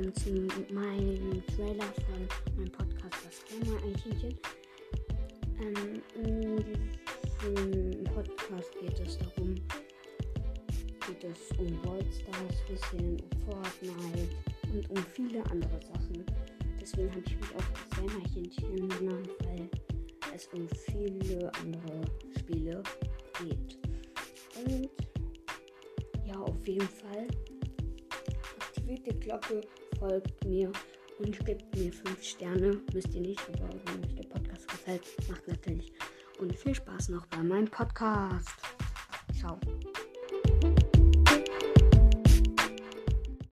willkommen zu meinem Trailer von meinem Podcast Das Gamer Eichhörnchen. Ähm, in diesem Podcast geht es darum, geht es um Worldstars, bisschen um Fortnite und um viele andere Sachen. Deswegen habe ich mich auch das Gamer Eichhörnchen genannt, weil es um viele andere Spiele geht. Und ja, auf jeden Fall Glocke, folgt mir und gebt mir 5 Sterne. Müsst ihr nicht, aber wenn euch der Podcast gefällt, macht natürlich. Und viel Spaß noch bei meinem Podcast. Ciao.